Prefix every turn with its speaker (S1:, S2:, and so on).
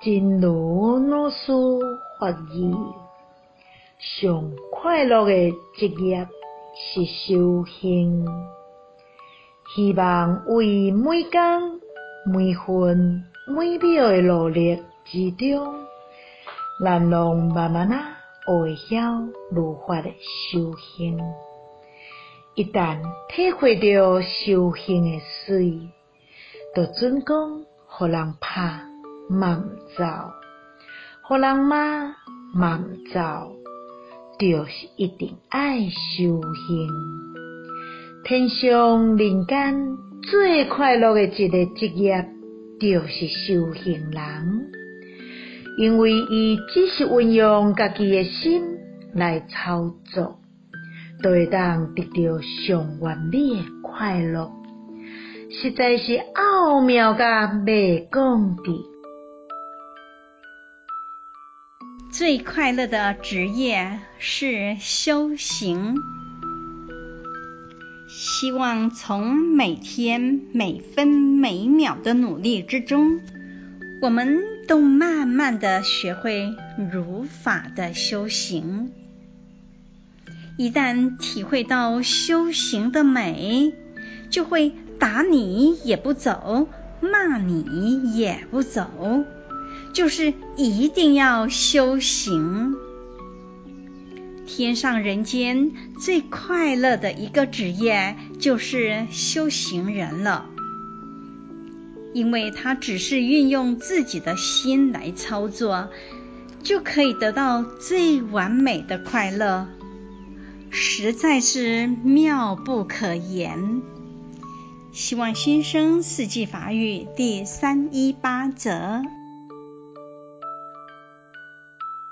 S1: 真如老师法语，上快乐的职业是修行。希望为每工每分每秒的努力之中，咱拢慢慢仔学会晓如何的修行。一旦体会到修行的水，就准讲，互人拍嘛毋走，互人骂嘛毋走，就是一定爱修行。天上人间最快乐的一个职业，就是修行人，因为伊只是运用家己的心来操作。都会当得到上完美的快乐，实在是奥妙甲未讲的。
S2: 最快乐的职业是修行。希望从每天每分每秒的努力之中，我们都慢慢的学会如法的修行。一旦体会到修行的美，就会打你也不走，骂你也不走，就是一定要修行。天上人间最快乐的一个职业就是修行人了，因为他只是运用自己的心来操作，就可以得到最完美的快乐。实在是妙不可言。希望新生四季法语第三一八则。